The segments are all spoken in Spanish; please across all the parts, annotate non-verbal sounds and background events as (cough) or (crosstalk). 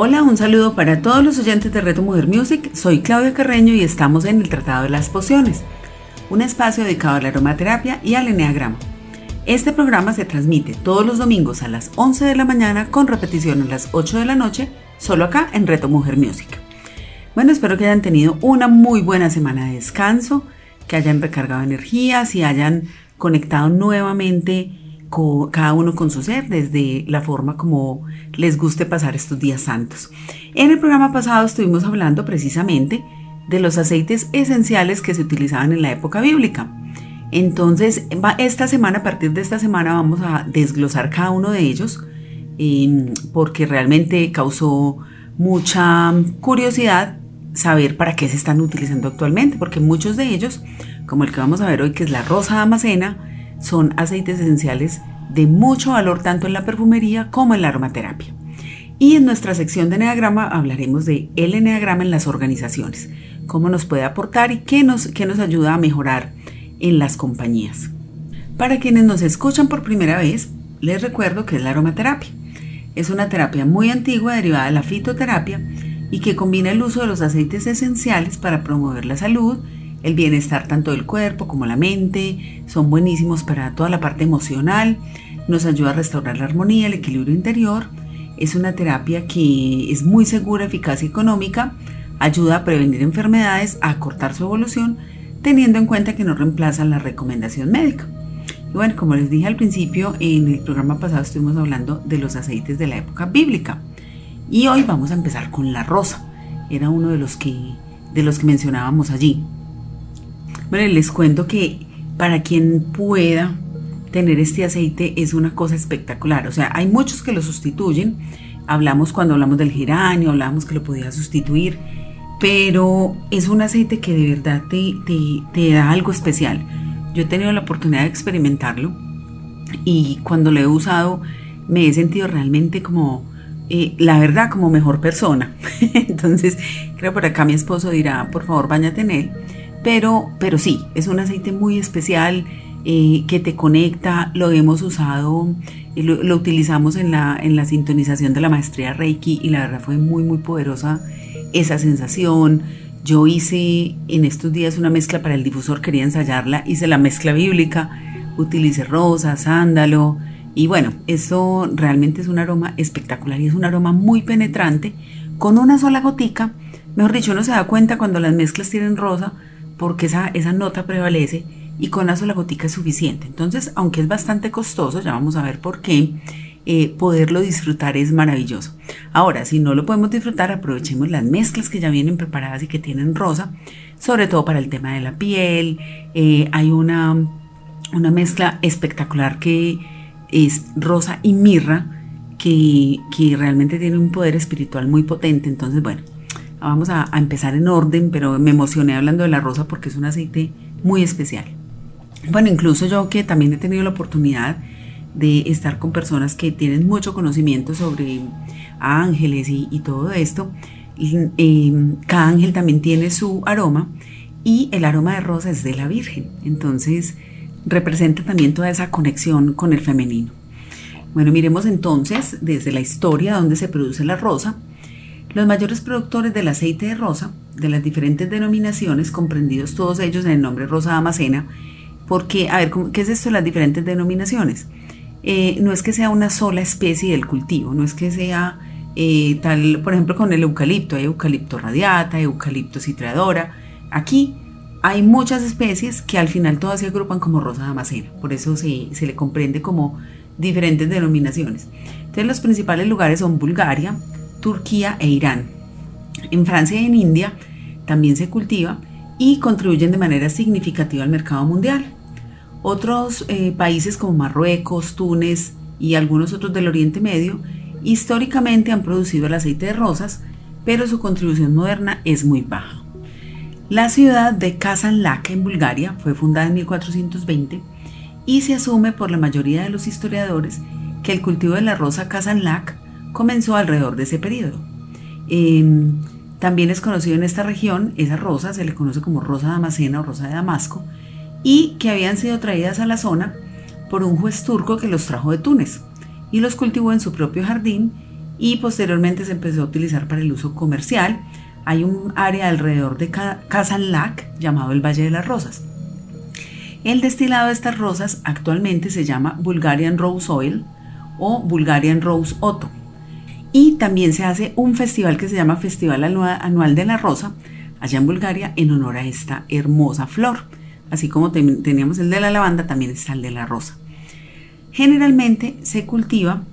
Hola, un saludo para todos los oyentes de Reto Mujer Music. Soy Claudia Carreño y estamos en el Tratado de las Pociones, un espacio dedicado a la aromaterapia y al eneagrama. Este programa se transmite todos los domingos a las 11 de la mañana con repetición a las 8 de la noche, solo acá en Reto Mujer Music. Bueno, espero que hayan tenido una muy buena semana de descanso que hayan recargado energías y hayan conectado nuevamente cada uno con su ser desde la forma como les guste pasar estos días santos. En el programa pasado estuvimos hablando precisamente de los aceites esenciales que se utilizaban en la época bíblica. Entonces, esta semana, a partir de esta semana, vamos a desglosar cada uno de ellos em, porque realmente causó mucha curiosidad saber para qué se están utilizando actualmente, porque muchos de ellos, como el que vamos a ver hoy, que es la rosa damascena, son aceites esenciales de mucho valor tanto en la perfumería como en la aromaterapia. Y en nuestra sección de Enneagrama hablaremos de el Enneagrama en las organizaciones, cómo nos puede aportar y qué nos, qué nos ayuda a mejorar en las compañías. Para quienes nos escuchan por primera vez, les recuerdo que es la aromaterapia. Es una terapia muy antigua derivada de la fitoterapia y que combina el uso de los aceites esenciales para promover la salud, el bienestar tanto del cuerpo como la mente, son buenísimos para toda la parte emocional, nos ayuda a restaurar la armonía, el equilibrio interior, es una terapia que es muy segura, eficaz y económica, ayuda a prevenir enfermedades, a acortar su evolución, teniendo en cuenta que no reemplaza la recomendación médica. Y bueno, como les dije al principio, en el programa pasado estuvimos hablando de los aceites de la época bíblica. Y hoy vamos a empezar con la rosa. Era uno de los que, de los que mencionábamos allí. Bueno, les cuento que para quien pueda tener este aceite es una cosa espectacular. O sea, hay muchos que lo sustituyen. Hablamos cuando hablamos del geranio, hablamos que lo podía sustituir. Pero es un aceite que de verdad te, te da algo especial. Yo he tenido la oportunidad de experimentarlo y cuando lo he usado me he sentido realmente como la verdad como mejor persona. (laughs) Entonces, creo por acá mi esposo dirá, por favor, bañate en él. Pero, pero sí, es un aceite muy especial eh, que te conecta. Lo hemos usado, y lo, lo, utilizamos en la, en la sintonización de la maestría Reiki y la verdad fue muy, muy poderosa esa sensación. Yo hice en estos días una mezcla para el difusor, quería ensayarla, hice la mezcla bíblica, utilicé rosa, sándalo, y bueno, eso realmente es un aroma espectacular y es un aroma muy penetrante con una sola gotica. Mejor dicho, uno se da cuenta cuando las mezclas tienen rosa porque esa, esa nota prevalece y con una sola gotica es suficiente. Entonces, aunque es bastante costoso, ya vamos a ver por qué, eh, poderlo disfrutar es maravilloso. Ahora, si no lo podemos disfrutar, aprovechemos las mezclas que ya vienen preparadas y que tienen rosa, sobre todo para el tema de la piel. Eh, hay una, una mezcla espectacular que es rosa y mirra, que, realmente tiene un poder espiritual muy potente. Entonces, bueno, vamos a, empezar en orden, pero me emocioné hablando de la rosa porque es un aceite muy especial. Bueno, incluso yo que también he tenido la oportunidad de estar con personas que tienen mucho conocimiento sobre ángeles y, todo esto, em, cada ángel también tiene su aroma y el aroma de rosa es de la Virgen. Entonces, representa también toda esa conexión con el femenino. Bueno, miremos entonces desde la historia donde se produce la rosa. Los mayores productores del aceite de rosa, de las diferentes denominaciones, comprendidos todos ellos en el nombre rosa damascena, porque, a ver, ¿qué es esto de las diferentes denominaciones? Eh, no es que sea una sola especie del cultivo, no es que sea eh, tal, por ejemplo, con el eucalipto, hay eucalipto radiata, eucalipto citradora. Aquí hay muchas especies que al final todas se agrupan como rosa damascena, por eso se, le comprende como diferentes denominaciones. Entonces los principales lugares son Bulgaria, Turquía e Irán. En Francia y en India también se cultiva y contribuyen de manera significativa al mercado mundial. Otros eh, países como Marruecos, Túnez y algunos otros del Oriente Medio históricamente han producido el aceite de rosas, pero su contribución moderna es muy baja. La ciudad de Kazanlak en Bulgaria fue fundada en 1420 y se asume por la mayoría de los historiadores que el cultivo de la rosa Kazanlak comenzó alrededor de ese periodo. Em, también es conocido en esta región, esa rosa se le conoce como rosa damascena o rosa de Damasco, y que habían sido traídas a la zona por un juez turco que los trajo de Túnez y los cultivó en su propio jardín y posteriormente se empezó a utilizar para el uso comercial hay un área alrededor de Kazanlak llamado el Valle de las Rosas. El destilado de estas rosas actualmente se llama Bulgarian Rose Oil o Bulgarian Rose Otto. Y también se hace un festival que se llama Festival Anual de la Rosa allá en Bulgaria en honor a esta hermosa flor. Así como teníamos el de la lavanda, también está el de la rosa. Generalmente se cultiva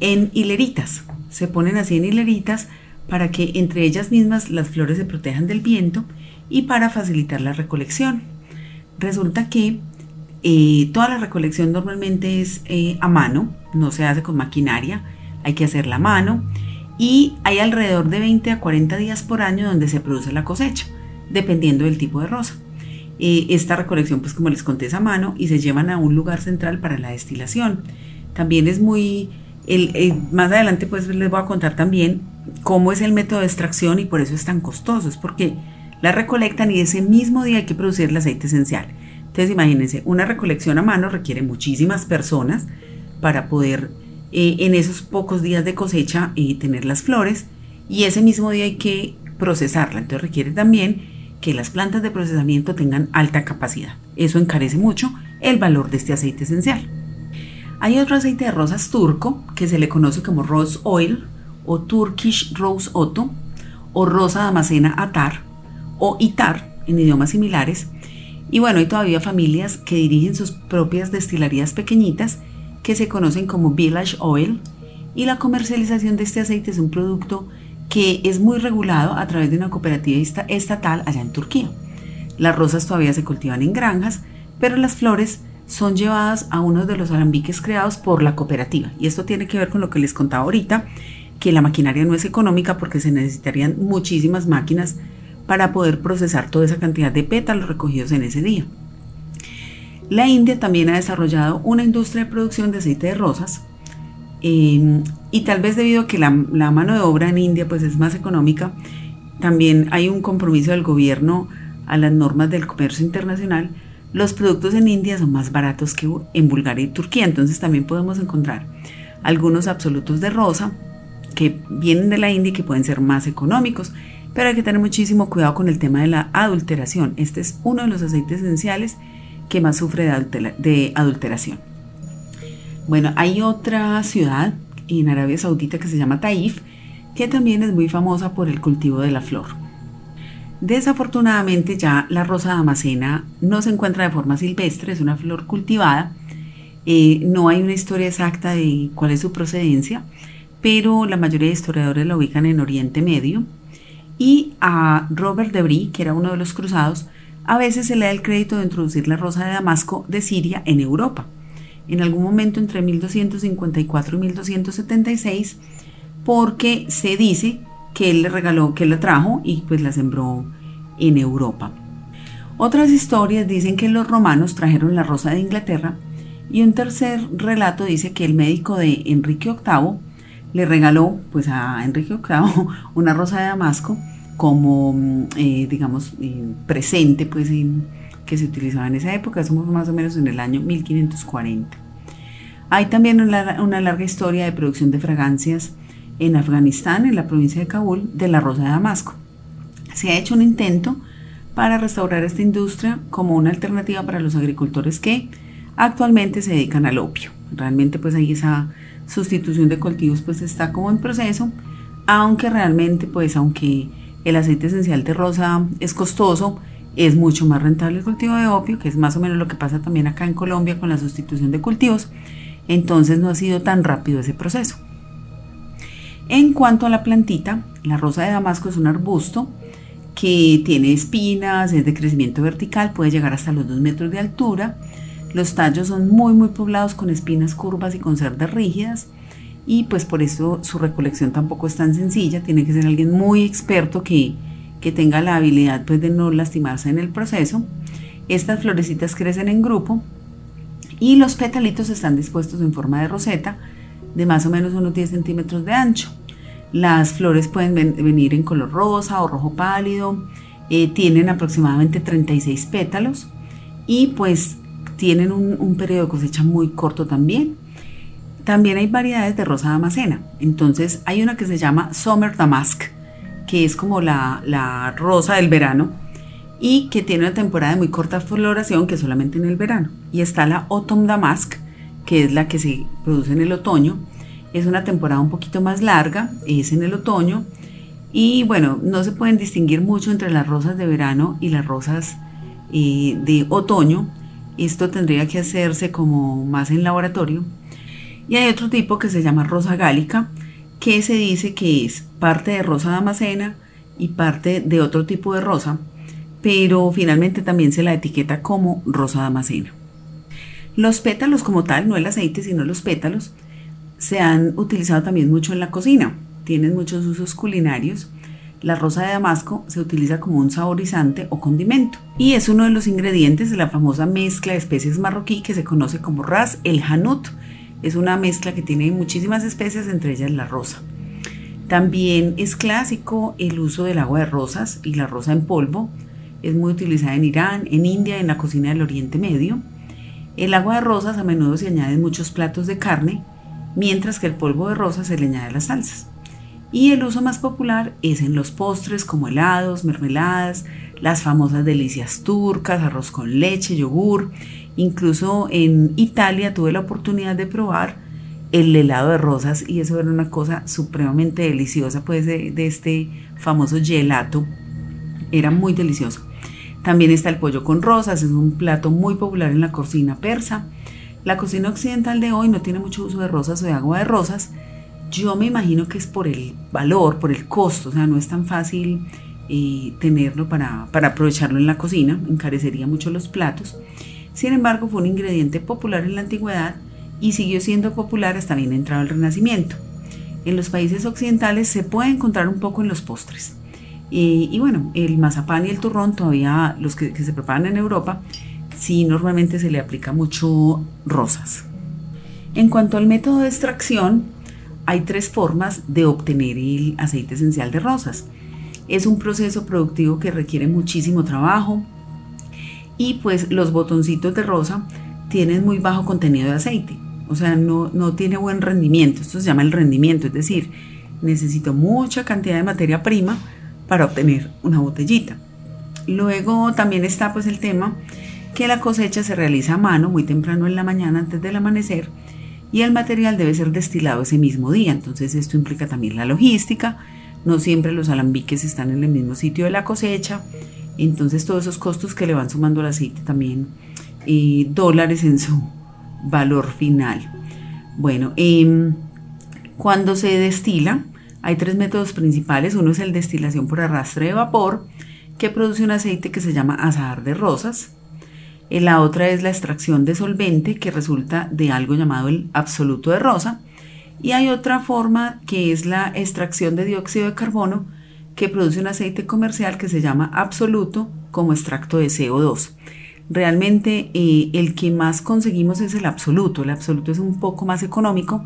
en hileritas. Se ponen así en hileritas para que entre ellas mismas las flores se protejan del viento y para facilitar la recolección. Resulta que eh, toda la recolección normalmente es eh, a mano, no se hace con maquinaria, hay que hacerla a mano y hay alrededor de 20 a 40 días por año donde se produce la cosecha, dependiendo del tipo de rosa. Eh, esta recolección, pues como les conté, es a mano y se llevan a un lugar central para la destilación. También es muy, más adelante pues les voy a contar también cómo es el método de extracción y por eso es tan costoso, es porque la recolectan y ese mismo día hay que producir el aceite esencial. Entonces imagínense, una recolección a mano requiere muchísimas personas para poder eh, en esos pocos días de cosecha eh, tener las flores y ese mismo día hay que procesarla. Entonces requiere también que las plantas de procesamiento tengan alta capacidad. Eso encarece mucho el valor de este aceite esencial. Hay otro aceite de rosas turco que se le conoce como rose oil o Turkish Rose Otto o Rosa Damascena Atar o Itar en idiomas similares. Y bueno, hay todavía familias que dirigen sus propias destilerías pequeñitas que se conocen como Village Oil y la comercialización de este aceite es un producto que es muy regulado a través de una cooperativa estatal allá en Turquía. Las rosas todavía se cultivan en granjas, pero las flores son llevadas a uno de los alambiques creados por la cooperativa. Y esto tiene que ver con lo que les contaba ahorita, que la maquinaria no es económica porque se necesitarían muchísimas máquinas para poder procesar toda esa cantidad de pétalos recogidos en ese día. La India también ha desarrollado una industria de producción de aceite de rosas em, y tal vez debido a que la, la, mano de obra en India pues es más económica, también hay un compromiso del gobierno a las normas del comercio internacional. Los productos en India son más baratos que en Bulgaria y Turquía, entonces también podemos encontrar algunos absolutos de rosa que vienen de la India y que pueden ser más económicos, pero hay que tener muchísimo cuidado con el tema de la adulteración. Este es uno de los aceites esenciales que más sufre de, adulteración. Bueno, hay otra ciudad en Arabia Saudita que se llama Taif, que también es muy famosa por el cultivo de la flor. Desafortunadamente ya la rosa damascena no se encuentra de forma silvestre, es una flor cultivada. Eh, no hay una historia exacta de cuál es su procedencia, pero la mayoría de historiadores la ubican en Oriente Medio. Y a Robert de Brie, que era uno de los cruzados, a veces se le da el crédito de introducir la rosa de Damasco de Siria en Europa. En algún momento entre 1254 y 1276, porque se dice que él le regaló, que la trajo y pues la sembró en Europa. Otras historias dicen que los romanos trajeron la rosa de Inglaterra y un tercer relato dice que el médico de Enrique VIII le regaló pues a Enrique VIII (laughs) una rosa de Damasco como, mm, eh, digamos, eh, presente pues que se utilizaba en esa época, somos más o menos en el año 1540. Hay también una, una larga historia de producción de fragancias en Afganistán, en la provincia de Kabul, de la rosa de Damasco. Se ha hecho un intento para restaurar esta industria como una alternativa para los agricultores que actualmente se dedican al opio. Realmente pues hay esa sustitución de cultivos pues está como en proceso, aunque realmente pues aunque el aceite esencial de rosa es costoso, es mucho más rentable el cultivo de opio, que es más o menos lo que pasa también acá en Colombia con la sustitución de cultivos, entonces no ha sido tan rápido ese proceso. En cuanto a la plantita, la rosa de Damasco es un arbusto que tiene espinas, es de crecimiento vertical, puede llegar hasta los 2 metros de altura, los tallos son muy muy poblados con espinas curvas y con cerdas rígidas y pues por eso su recolección tampoco es tan sencilla, tiene que ser alguien muy experto que, que tenga la habilidad pues, de no lastimarse en el proceso. Estas florecitas crecen en grupo y los petalitos están dispuestos en forma de roseta de más o menos unos 10 centímetros de ancho. Las flores pueden venir en color rosa o rojo pálido, eh, tienen aproximadamente 36 pétalos y pues tienen un, un, periodo de cosecha muy corto también. También hay variedades de rosa damascena. Entonces hay una que se llama Summer Damask, que es como la, la rosa del verano y que tiene una temporada de muy corta floración que solamente en el verano. Y está la Autumn Damask, que es la que se produce en el otoño. Es una temporada un poquito más larga, es en el otoño. Y bueno, no se pueden distinguir mucho entre las rosas de verano y las rosas eh, de otoño. Esto tendría que hacerse como más en laboratorio. Y hay otro tipo que se llama rosa gálica, que se dice que es parte de rosa damascena y parte de otro tipo de rosa, pero finalmente también se la etiqueta como rosa damascena. Los pétalos como tal, no el aceite, sino los pétalos, se han utilizado también mucho en la cocina. Tienen muchos usos culinarios la rosa de damasco se utiliza como un saborizante o condimento y es uno de los ingredientes de la famosa mezcla de especies marroquí que se conoce como ras el hanut. Es una mezcla que tiene muchísimas especies, entre ellas la rosa. También es clásico el uso del agua de rosas y la rosa en polvo. Es muy utilizada en Irán, en India, en la cocina del Oriente Medio. El agua de rosas a menudo se añade en muchos platos de carne, mientras que el polvo de rosas se le añade a las salsas y el uso más popular es en los postres como helados, mermeladas, las famosas delicias turcas, arroz con leche, yogur. Incluso en Italia tuve la oportunidad de probar el helado de rosas y eso era una cosa supremamente deliciosa, pues de, de este famoso gelato. Era muy delicioso. También está el pollo con rosas, es un plato muy popular en la cocina persa. La cocina occidental de hoy no tiene mucho uso de rosas o de agua de rosas, yo me imagino que es por el valor, por el costo, o sea, no es tan fácil eh, tenerlo para, para aprovecharlo en la cocina, encarecería mucho los platos. Sin embargo, fue un ingrediente popular en la antigüedad y siguió siendo popular hasta bien entrado el Renacimiento. En los países occidentales se puede encontrar un poco en los postres. y bueno, el mazapán y el turrón, todavía los que, que se preparan en Europa, sí normalmente se le aplica mucho rosas. En cuanto al método de extracción, hay tres formas de obtener el aceite esencial de rosas. Es un proceso productivo que requiere muchísimo trabajo y pues los botoncitos de rosa tienen muy bajo contenido de aceite, o sea, no, no tiene buen rendimiento, esto se llama el rendimiento, es decir, necesito mucha cantidad de materia prima para obtener una botellita. Luego también está pues el tema que la cosecha se realiza a mano muy temprano en la mañana antes del amanecer y el material debe ser destilado ese mismo día. Entonces esto implica también la logística. No siempre los alambiques están en el mismo sitio de la cosecha. Entonces todos esos costos que le van sumando al aceite también eh, dólares en su (laughs) valor final. Bueno, em, cuando se destila, hay tres métodos principales. Uno es el destilación por arrastre de vapor, que produce un aceite que se llama azahar de rosas. La otra es la extracción de solvente que resulta de algo llamado el absoluto de rosa. Y hay otra forma que es la extracción de dióxido de carbono que produce un aceite comercial que se llama absoluto como extracto de CO2. Realmente eh, el que más conseguimos es el absoluto. El absoluto es un poco más económico,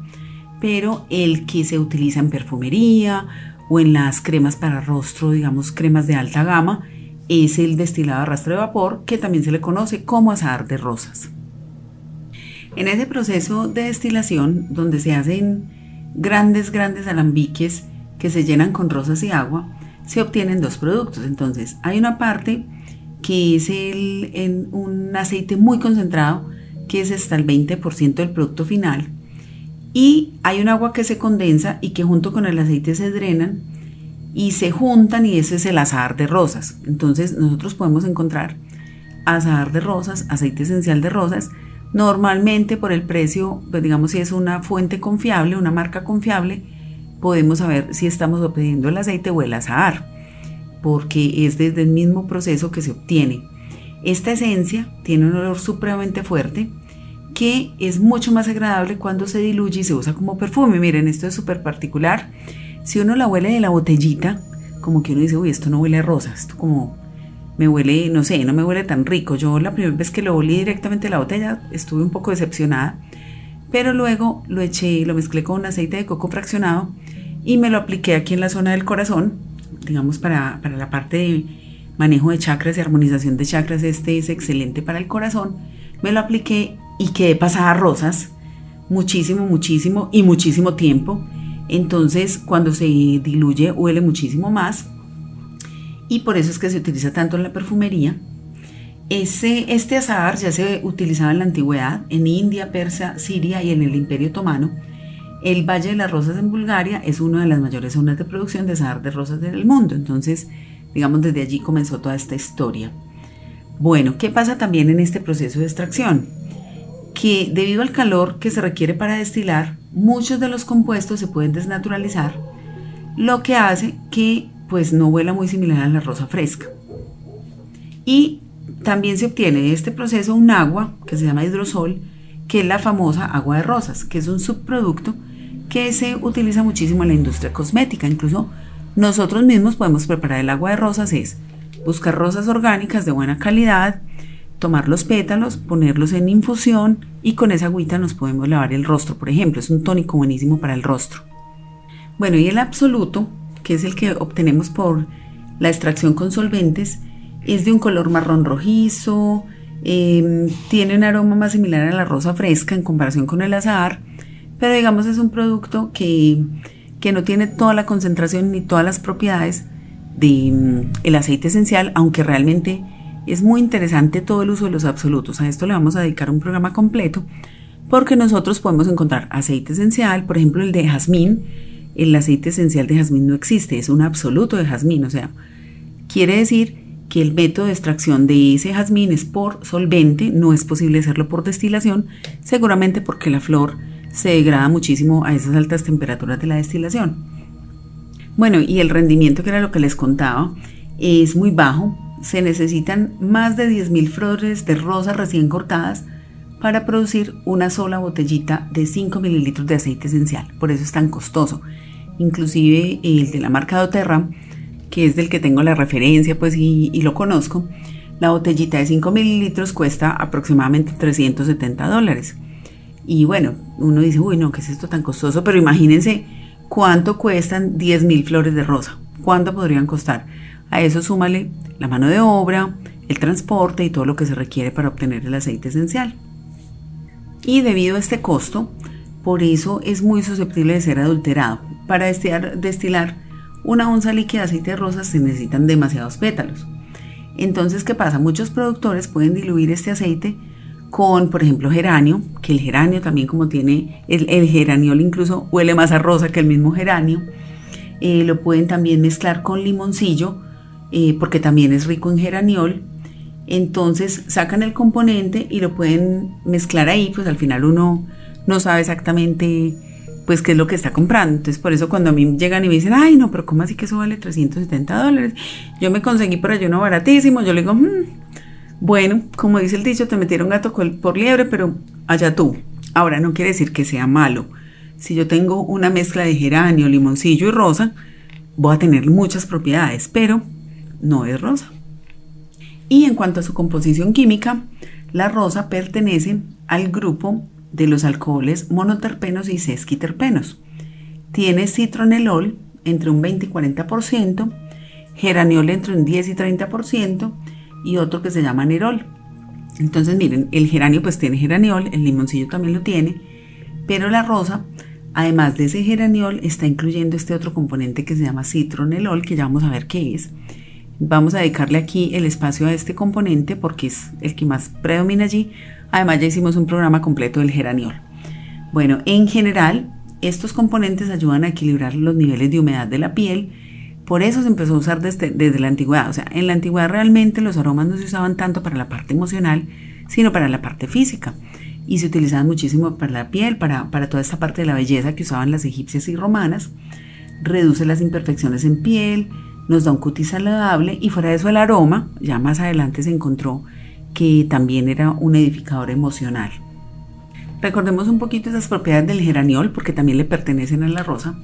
pero el que se utiliza en perfumería o en las cremas para rostro, digamos cremas de alta gama, es el destilado a rastro de vapor, que también se le conoce como azahar de rosas. En ese proceso de destilación, donde se hacen grandes, grandes alambiques que se llenan con rosas y agua, se obtienen dos productos. Entonces, hay una parte que es el, en un aceite muy concentrado, que es hasta el 20% del producto final, y hay un agua que se condensa y que junto con el aceite se drenan y se juntan y ese es el azahar de rosas. Entonces nosotros podemos encontrar azahar de rosas, aceite esencial de rosas, normalmente por el precio, pues digamos si es una fuente confiable, una marca confiable, podemos saber si estamos obteniendo el aceite o el azahar, porque es desde el mismo proceso que se obtiene. Esta esencia tiene un olor supremamente fuerte que es mucho más agradable cuando se diluye y se usa como perfume. Miren, esto es súper particular si uno la huele de la botellita, como que uno dice, uy, esto no huele a rosas, esto como me huele, no sé, no me huele tan rico. Yo la primera vez que lo olí directamente a la botella estuve un poco decepcionada, pero luego lo eché, lo mezclé con un aceite de coco fraccionado y me lo apliqué aquí en la zona del corazón, digamos para, para la parte de manejo de chakras y armonización de chakras, este es excelente para el corazón. Me lo apliqué y quedé pasada rosas, muchísimo, muchísimo y muchísimo tiempo. Entonces, cuando se diluye, huele muchísimo más. Y por eso es que se utiliza tanto en la perfumería. Ese, este azahar ya se utilizaba en la antigüedad, en India, Persia, Siria y en el Imperio Otomano. El Valle de las Rosas en Bulgaria es una de las mayores zonas de producción de azahar de rosas del mundo. Entonces, digamos, desde allí comenzó toda esta historia. Bueno, ¿qué pasa también en este proceso de extracción? Que debido al calor que se requiere para destilar, muchos de los compuestos se pueden desnaturalizar, lo que hace que pues no huela muy similar a la rosa fresca. Y también se obtiene de este proceso un agua que se llama hidrosol, que es la famosa agua de rosas, que es un subproducto que se utiliza muchísimo en la industria cosmética. Incluso nosotros mismos podemos preparar el agua de rosas, es buscar rosas orgánicas de buena calidad, tomar los pétalos, ponerlos en infusión y con esa agüita nos podemos lavar el rostro, por ejemplo. Es un tónico buenísimo para el rostro. Bueno, y el absoluto, que es el que obtenemos por la extracción con solventes, es de un color marrón rojizo, em, tiene un aroma más similar a la rosa fresca en comparación con el azahar, pero digamos es un producto que, que no tiene toda la concentración ni todas las propiedades del mm, aceite esencial, aunque realmente es muy interesante todo el uso de los absolutos. A esto le vamos a dedicar un programa completo porque nosotros podemos encontrar aceite esencial, por ejemplo el de jazmín. El aceite esencial de jazmín no existe, es un absoluto de jazmín, o sea, quiere decir que el método de extracción de ese jazmín es por solvente, no es posible hacerlo por destilación, seguramente porque la flor se degrada muchísimo a esas altas temperaturas de la destilación. Bueno, y el rendimiento, que era lo que les contaba, es muy bajo, se necesitan más de 10.000 flores de rosa recién cortadas para producir una sola botellita de 5 mililitros de aceite esencial. Por eso es tan costoso. Inclusive el de la marca doTERRA, que es del que tengo la referencia pues y, y lo conozco, la botellita de 5 mililitros cuesta aproximadamente 370 dólares. Y bueno, uno dice, uy, no, ¿qué es esto tan costoso? Pero imagínense cuánto cuestan 10.000 flores de rosa. ¿Cuánto podrían costar? A eso súmale la mano de obra, el transporte y todo lo que se requiere para obtener el aceite esencial. Y debido a este costo, por eso es muy susceptible de ser adulterado. Para destilar, una onza líquida de aceite de rosas se necesitan demasiados pétalos. Entonces, ¿qué pasa? Muchos productores pueden diluir este aceite con, por ejemplo, geranio, que el geranio también como tiene, el, el geraniol incluso huele más a rosa que el mismo geranio. Eh, lo pueden también mezclar con limoncillo eh, porque también es rico en geraniol. Entonces sacan el componente y lo pueden mezclar ahí, pues al final uno no sabe exactamente pues qué es lo que está comprando. Entonces por eso cuando a mí llegan y me dicen, ay no, pero ¿cómo así que eso vale 370 dólares? Yo me conseguí por allí uno baratísimo, yo le digo, hmm, bueno, como dice el dicho, te metieron gato por liebre, pero allá tú. Ahora no quiere decir que sea malo. Si yo tengo una mezcla de geranio, limoncillo y rosa, voy a tener muchas propiedades, pero no es rosa. Y en cuanto a su composición química, la rosa pertenece al grupo de los alcoholes monoterpenos y sesquiterpenos. Tiene citronelol entre un 20 y 40%, geraniol entre un 10 y 30% y otro que se llama nerol. Entonces miren, el geranio pues tiene geraniol, el limoncillo también lo tiene, pero la rosa, además de ese geraniol, está incluyendo este otro componente que se llama citronelol, que ya vamos a ver qué es Vamos a dedicarle aquí el espacio a este componente porque es el que más predomina allí. Además ya hicimos un programa completo del geraniol. Bueno, en general, estos componentes ayudan a equilibrar los niveles de humedad de la piel. Por eso se empezó a usar desde, desde la antigüedad. O sea, en la antigüedad realmente los aromas no se usaban tanto para la parte emocional, sino para la parte física. Y se utilizaban muchísimo para la piel, para, para toda esta parte de la belleza que usaban las egipcias y romanas. Reduce las imperfecciones en piel, nos da un cutis saludable y fuera de eso el aroma, ya más adelante se encontró que también era un edificador emocional. Recordemos un poquito esas propiedades del geraniol porque también le pertenecen a la rosa.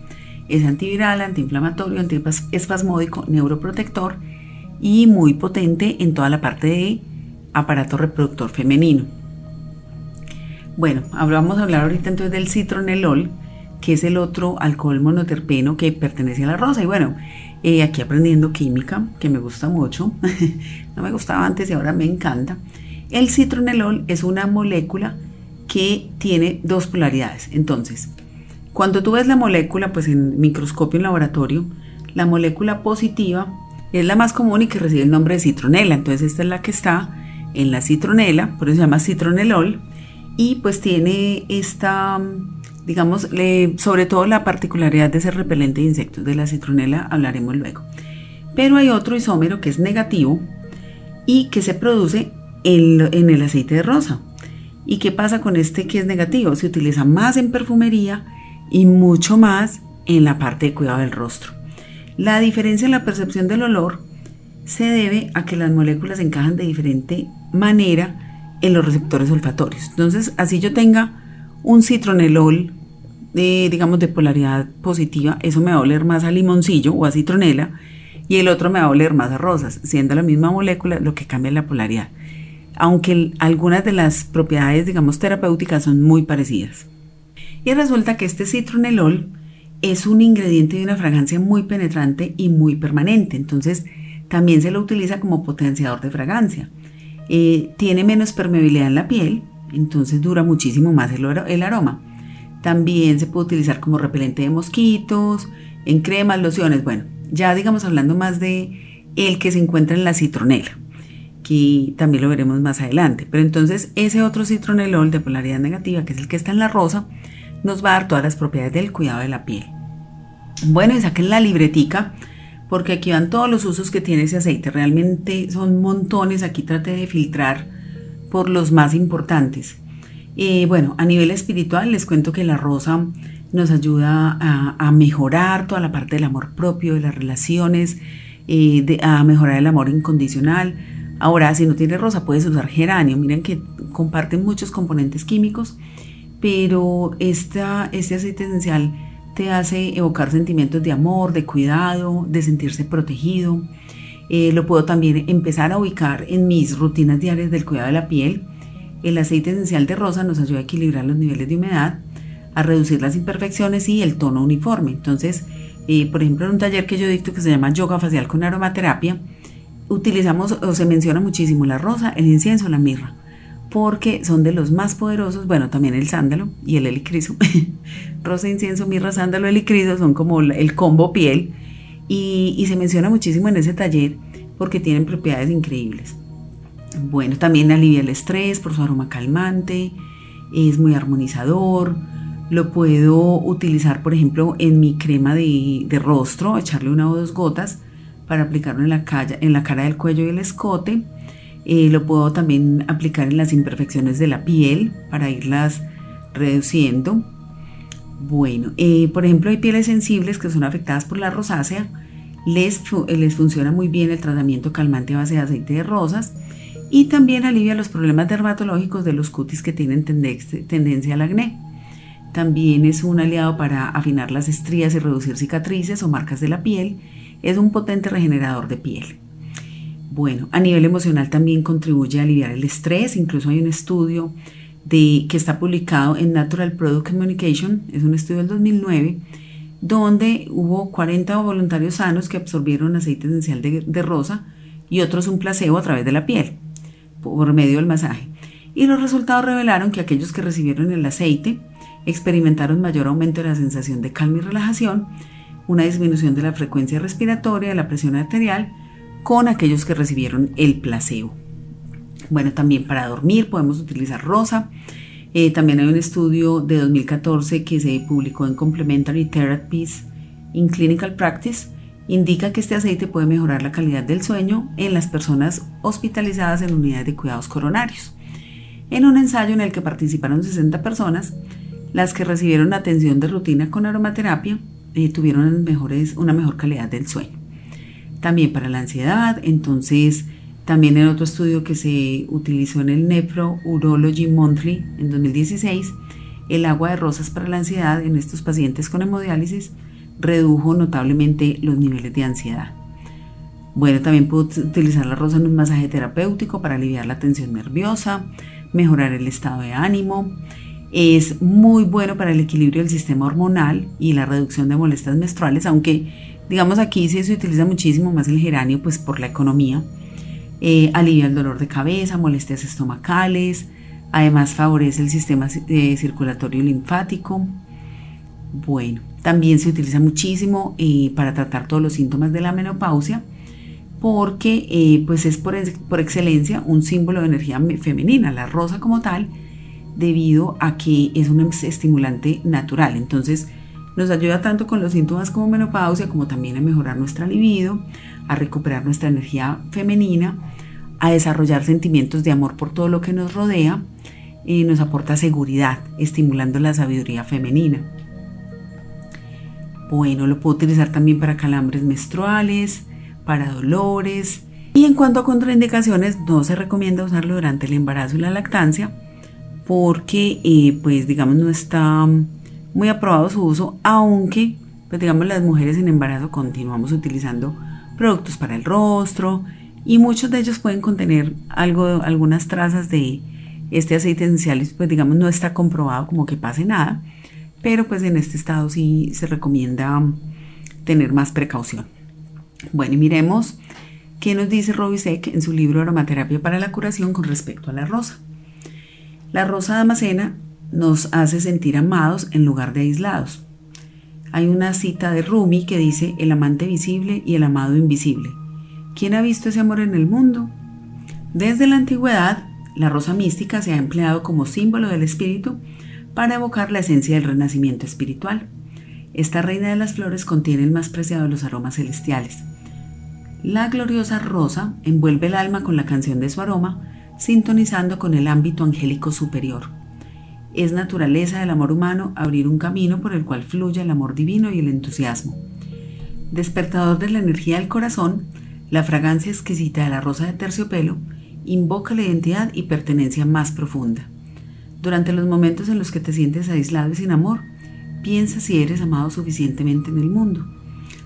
Es antiviral, antiinflamatorio, antiespasmódico, neuroprotector y muy potente en toda la parte de aparato reproductor femenino. Bueno, vamos a hablar ahorita entonces del citronelol, que es el otro alcohol monoterpeno que pertenece a la rosa. Y bueno, eh, aquí aprendiendo química, que me gusta mucho, (laughs) no me gustaba antes y ahora me encanta. El citronelol es una molécula que tiene dos polaridades. Entonces, cuando tú ves la molécula, pues en microscopio en laboratorio, la molécula positiva es la más común y que recibe el nombre de citronela. Entonces, esta es la que está en la citronela, por eso se llama citronelol, y pues tiene esta, digamos, sobre todo la particularidad de ser repelente de insectos. De la citronela hablaremos luego. Pero hay otro isómero que es negativo y que se produce en, en el aceite de rosa. ¿Y qué pasa con este que es negativo? Se utiliza más en perfumería y mucho más en la parte de cuidado del rostro. La diferencia en la percepción del olor se debe a que las moléculas encajan de diferente manera en los receptores olfatorios. Entonces, así yo tenga un citronelol, digamos, de polaridad positiva, eso me va a oler más a limoncillo o a citronela, y el otro me va a oler más a rosas, siendo la misma molécula lo que cambia la polaridad. Aunque algunas de las propiedades, digamos, terapéuticas son muy parecidas. Y resulta que este citronelol es un ingrediente de una fragancia muy penetrante y muy permanente. Entonces, también se lo utiliza como potenciador de fragancia. Eh, tiene menos permeabilidad en la piel, entonces dura muchísimo más el aroma. También se puede utilizar como repelente de mosquitos, en cremas, lociones. Bueno, ya digamos hablando más de el que se encuentra en la citronela, que también lo veremos más adelante. Pero entonces ese otro citronelol de polaridad negativa, que es el que está en la rosa, nos va a dar todas las propiedades del cuidado de la piel. Bueno, y saquen la libretica porque aquí van todos los usos que tiene ese aceite. Realmente son montones, aquí trate de filtrar por los más importantes. Eh, bueno, a nivel espiritual les cuento que la rosa nos ayuda a, mejorar toda la parte del amor propio, de las relaciones, eh, a mejorar el amor incondicional. Ahora, si no tiene rosa, puedes usar geranio. Miren que comparten muchos componentes químicos, pero esta, este aceite esencial te hace evocar sentimientos de amor, de cuidado, de sentirse protegido. Eh, lo puedo también empezar a ubicar en mis rutinas diarias del cuidado de la piel. El aceite esencial de rosa nos ayuda a equilibrar los niveles de humedad, a reducir las imperfecciones y el tono uniforme. Entonces, eh, por ejemplo, en un taller que yo dicto que se llama Yoga Facial con Aromaterapia, utilizamos o se menciona muchísimo la rosa, el incienso, la mirra porque son de los más poderosos, bueno, también el sándalo y el helicriso. (laughs) Rosa, incienso, mirra, sándalo, helicriso son como el combo piel y, se menciona muchísimo en ese taller porque tienen propiedades increíbles. Bueno, también alivia el estrés por su aroma calmante, es muy armonizador. Lo puedo utilizar, por ejemplo, en mi crema de, rostro, echarle una o dos gotas para aplicarlo en la, en la cara del cuello y el escote eh, lo puedo también aplicar en las imperfecciones de la piel para irlas reduciendo. Bueno, eh, por ejemplo, hay pieles sensibles que son afectadas por la rosácea. Les, les funciona muy bien el tratamiento calmante a base de aceite de rosas y también alivia los problemas dermatológicos de los cutis que tienen tendencia al acné. También es un aliado para afinar las estrías y reducir cicatrices o marcas de la piel. Es un potente regenerador de piel. Bueno, a nivel emocional también contribuye a aliviar el estrés. Incluso hay un estudio de, que está publicado en Natural Product Communication, es un estudio del 2009, donde hubo 40 voluntarios sanos que absorbieron aceite esencial de, rosa y otros un placebo a través de la piel, por medio del masaje. Y los resultados revelaron que aquellos que recibieron el aceite experimentaron mayor aumento de la sensación de calma y relajación, una disminución de la frecuencia respiratoria, de la presión arterial, con aquellos que recibieron el placebo. Bueno, también para dormir podemos utilizar rosa. Eh, también hay un estudio de 2014 que se publicó en Complementary Therapies in Clinical Practice. Indica que este aceite puede mejorar la calidad del sueño en las personas hospitalizadas en unidades de cuidados coronarios. En un ensayo en el que participaron 60 personas, las que recibieron atención de rutina con aromaterapia eh, tuvieron una mejor calidad del sueño también para la ansiedad. Entonces, también en otro estudio que se utilizó en el Nephro Urology Monthly en 2016, el agua de rosas para la ansiedad en estos pacientes con hemodiálisis redujo notablemente los niveles de ansiedad. Bueno, también puedo utilizar la rosa en un masaje terapéutico para aliviar la tensión nerviosa, mejorar el estado de ánimo. Es muy bueno para el equilibrio del sistema hormonal y la reducción de molestias menstruales, aunque digamos aquí sí se utiliza muchísimo más el geranio pues por la economía. Eh, alivia el dolor de cabeza, molestias estomacales, además favorece el sistema eh, circulatorio linfático. Bueno, también se utiliza muchísimo eh, para tratar todos los síntomas de la menopausia porque eh, pues es por, por, excelencia un símbolo de energía femenina, la rosa como tal, debido a que es un estimulante natural. Entonces nos ayuda tanto con los síntomas como menopausia, como también a mejorar nuestra libido, a recuperar nuestra energía femenina, a desarrollar sentimientos de amor por todo lo que nos rodea y nos aporta seguridad, estimulando la sabiduría femenina. Bueno, lo puedo utilizar también para calambres menstruales, para dolores. Y en cuanto a contraindicaciones, no se recomienda usarlo durante el embarazo y la lactancia porque, eh, pues, digamos, no está muy aprobado su uso, aunque, pues, digamos, las mujeres en embarazo continuamos utilizando productos para el rostro y muchos de ellos pueden contener algo, algunas trazas de este aceite esencial, pues, digamos, no está comprobado como que pase nada, pero pues en este estado sí se recomienda tener más precaución. Bueno, y miremos qué nos dice Robisek en su libro Aromaterapia para la curación con respecto a la rosa. La rosa damascena nos hace sentir amados en lugar de aislados. Hay una cita de Rumi que dice el amante visible y el amado invisible. ¿Quién ha visto ese amor en el mundo? Desde la antigüedad, la rosa mística se ha empleado como símbolo del espíritu para evocar la esencia del renacimiento espiritual. Esta reina de las flores contiene el más preciado de los aromas celestiales. La gloriosa rosa envuelve el alma con la canción de su aroma, sintonizando con el ámbito angélico superior. Es naturaleza del amor humano abrir un camino por el cual fluye el amor divino y el entusiasmo. Despertador de la energía del corazón, la fragancia exquisita de la rosa de terciopelo invoca la identidad y pertenencia más profunda. Durante los momentos en los que te sientes aislado y sin amor, Piensa si eres amado suficientemente en el mundo.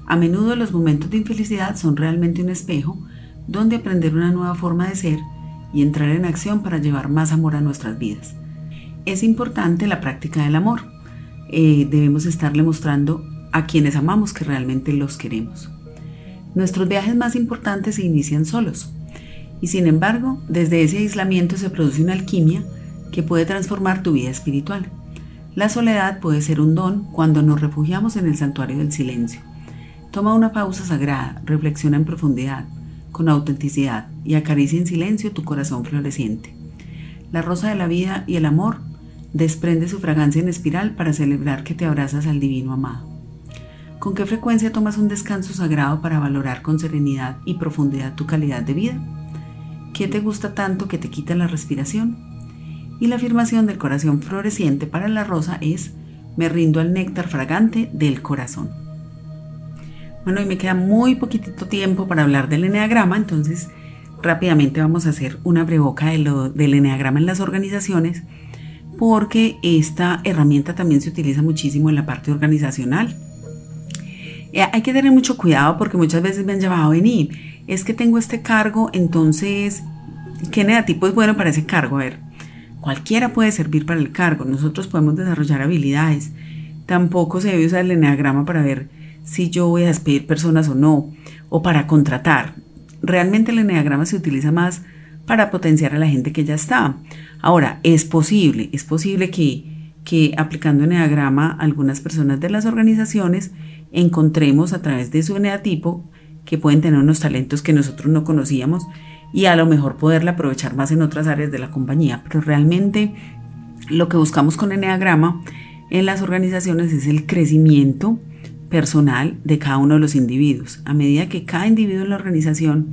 A menudo los momentos de infelicidad son realmente un espejo donde aprender una nueva forma de ser y entrar en acción para llevar más amor a nuestras vidas. Es importante la práctica del amor. Eh, debemos estarle mostrando a quienes amamos que realmente los queremos. Nuestros viajes más importantes se inician solos. Y sin embargo, desde ese aislamiento se produce una alquimia que puede transformar tu vida espiritual. La soledad puede ser un don cuando nos refugiamos en el santuario del silencio. Toma una pausa sagrada, reflexiona en profundidad, con autenticidad y acaricia en silencio tu corazón floreciente. La rosa de la vida y el amor desprende su fragancia en espiral para celebrar que te abrazas al divino amado. ¿Con qué frecuencia tomas un descanso sagrado para valorar con serenidad y profundidad tu calidad de vida? ¿Qué te gusta tanto que te quita la respiración? Y la afirmación del corazón floreciente para la rosa es me rindo al néctar fragante del corazón. Bueno, y me queda muy poquitito tiempo para hablar del eneagrama, entonces rápidamente vamos a hacer una breboca de lo, del eneagrama en las organizaciones, porque esta herramienta también se utiliza muchísimo en la parte organizacional. Eh, hay que tener mucho cuidado porque muchas veces me han llamado venir, es que tengo este cargo, entonces, ¿qué negativo es bueno para ese cargo? A ver, Cualquiera puede servir para el cargo, nosotros podemos desarrollar habilidades. Tampoco se debe usar el eneagrama para ver si yo voy a despedir personas o no, o para contratar. Realmente el eneagrama se utiliza más para potenciar a la gente que ya está. Ahora, es posible, es posible que, que aplicando eneagrama algunas personas de las organizaciones encontremos a través de su eneatipo que pueden tener unos talentos que nosotros no conocíamos y a lo mejor poderla aprovechar más en otras áreas de la compañía. Pero realmente lo que buscamos con Enneagrama en las organizaciones es el crecimiento personal de cada uno de los individuos. A medida que cada individuo en la organización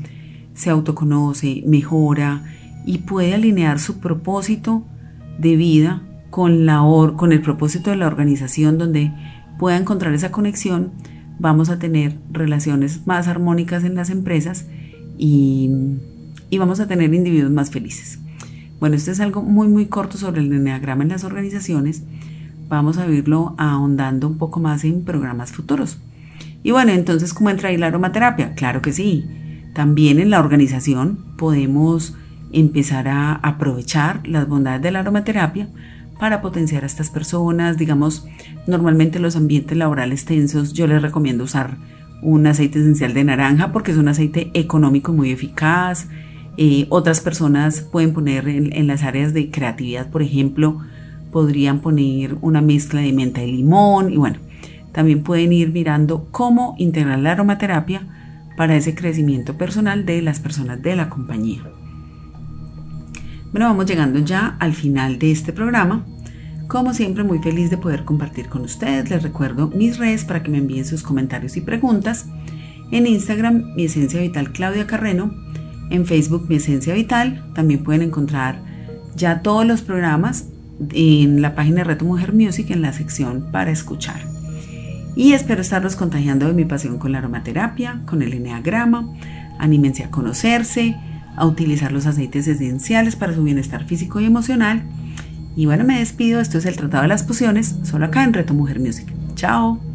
se autoconoce, mejora y puede alinear su propósito de vida con, la con el propósito de la organización donde pueda encontrar esa conexión, vamos a tener relaciones más armónicas en las empresas y y vamos a tener individuos más felices. Bueno, esto es algo muy muy corto sobre el enneagrama en las organizaciones. Vamos a verlo ahondando un poco más en programas futuros. Y bueno, entonces, ¿cómo entra ahí la aromaterapia? Claro que sí. También en la organización podemos empezar a aprovechar las bondades de la aromaterapia para potenciar a estas personas. Digamos, normalmente en los ambientes laborales tensos yo les recomiendo usar un aceite esencial de naranja porque es un aceite económico muy eficaz. Eh, otras personas pueden poner en, las áreas de creatividad, por ejemplo, podrían poner una mezcla de menta y limón y bueno, también pueden ir mirando cómo integrar la aromaterapia para ese crecimiento personal de las personas de la compañía. Bueno, vamos llegando ya al final de este programa. Como siempre, muy feliz de poder compartir con ustedes. Les recuerdo mis redes para que me envíen sus comentarios y preguntas. En Instagram, mi esencia vital Claudia Carreno. En Facebook, mi esencia vital. También pueden encontrar ya todos los programas en la página de Reto Mujer Music en la sección para escuchar. Y espero estarlos contagiando de mi pasión con la aromaterapia, con el eneagrama. Anímense a conocerse, a utilizar los aceites esenciales para su bienestar físico y emocional y bueno, me despido. Esto es el Tratado de las Pociones, solo acá en Reto Mujer Music. Chao.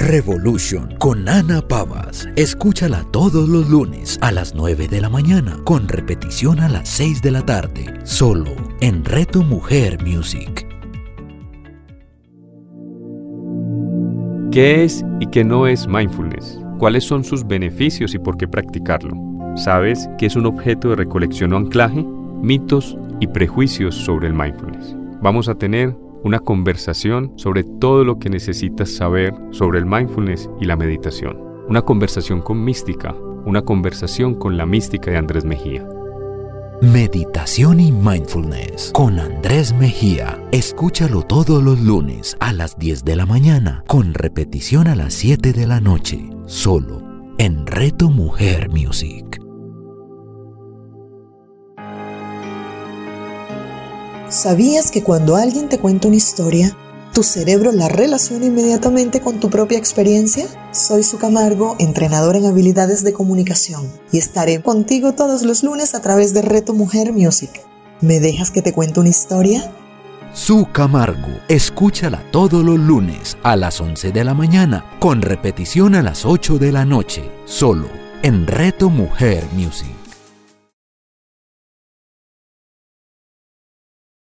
Revolution con Ana Pavas. Escúchala todos los lunes a las 9 de la mañana, con repetición a las 6 de la tarde, solo en Reto Mujer Music. ¿Qué es y qué no es mindfulness? ¿Cuáles son sus beneficios y por qué practicarlo? ¿Sabes qué es un objeto de recolección o anclaje? Mitos y prejuicios sobre el mindfulness. Vamos a tener una conversación sobre todo lo que necesitas saber sobre el mindfulness y la meditación. Una conversación con mística, una conversación con la mística de Andrés Mejía. Meditación y Mindfulness con Andrés Mejía. Escúchalo todos los lunes a las 10 de la mañana, con repetición a las 7 de la noche, solo en Reto Mujer Music. ¿Sabías que cuando alguien te cuenta una historia, tu cerebro la relaciona inmediatamente con tu propia experiencia? Soy Su Camargo, entrenador en habilidades de comunicación, y estaré contigo todos los lunes a través de Reto Mujer Music. ¿Me dejas que te cuente una historia? Su Camargo, escúchala todos los lunes a las 11 de la mañana, con repetición a las 8 de la noche, solo en Reto Mujer Music.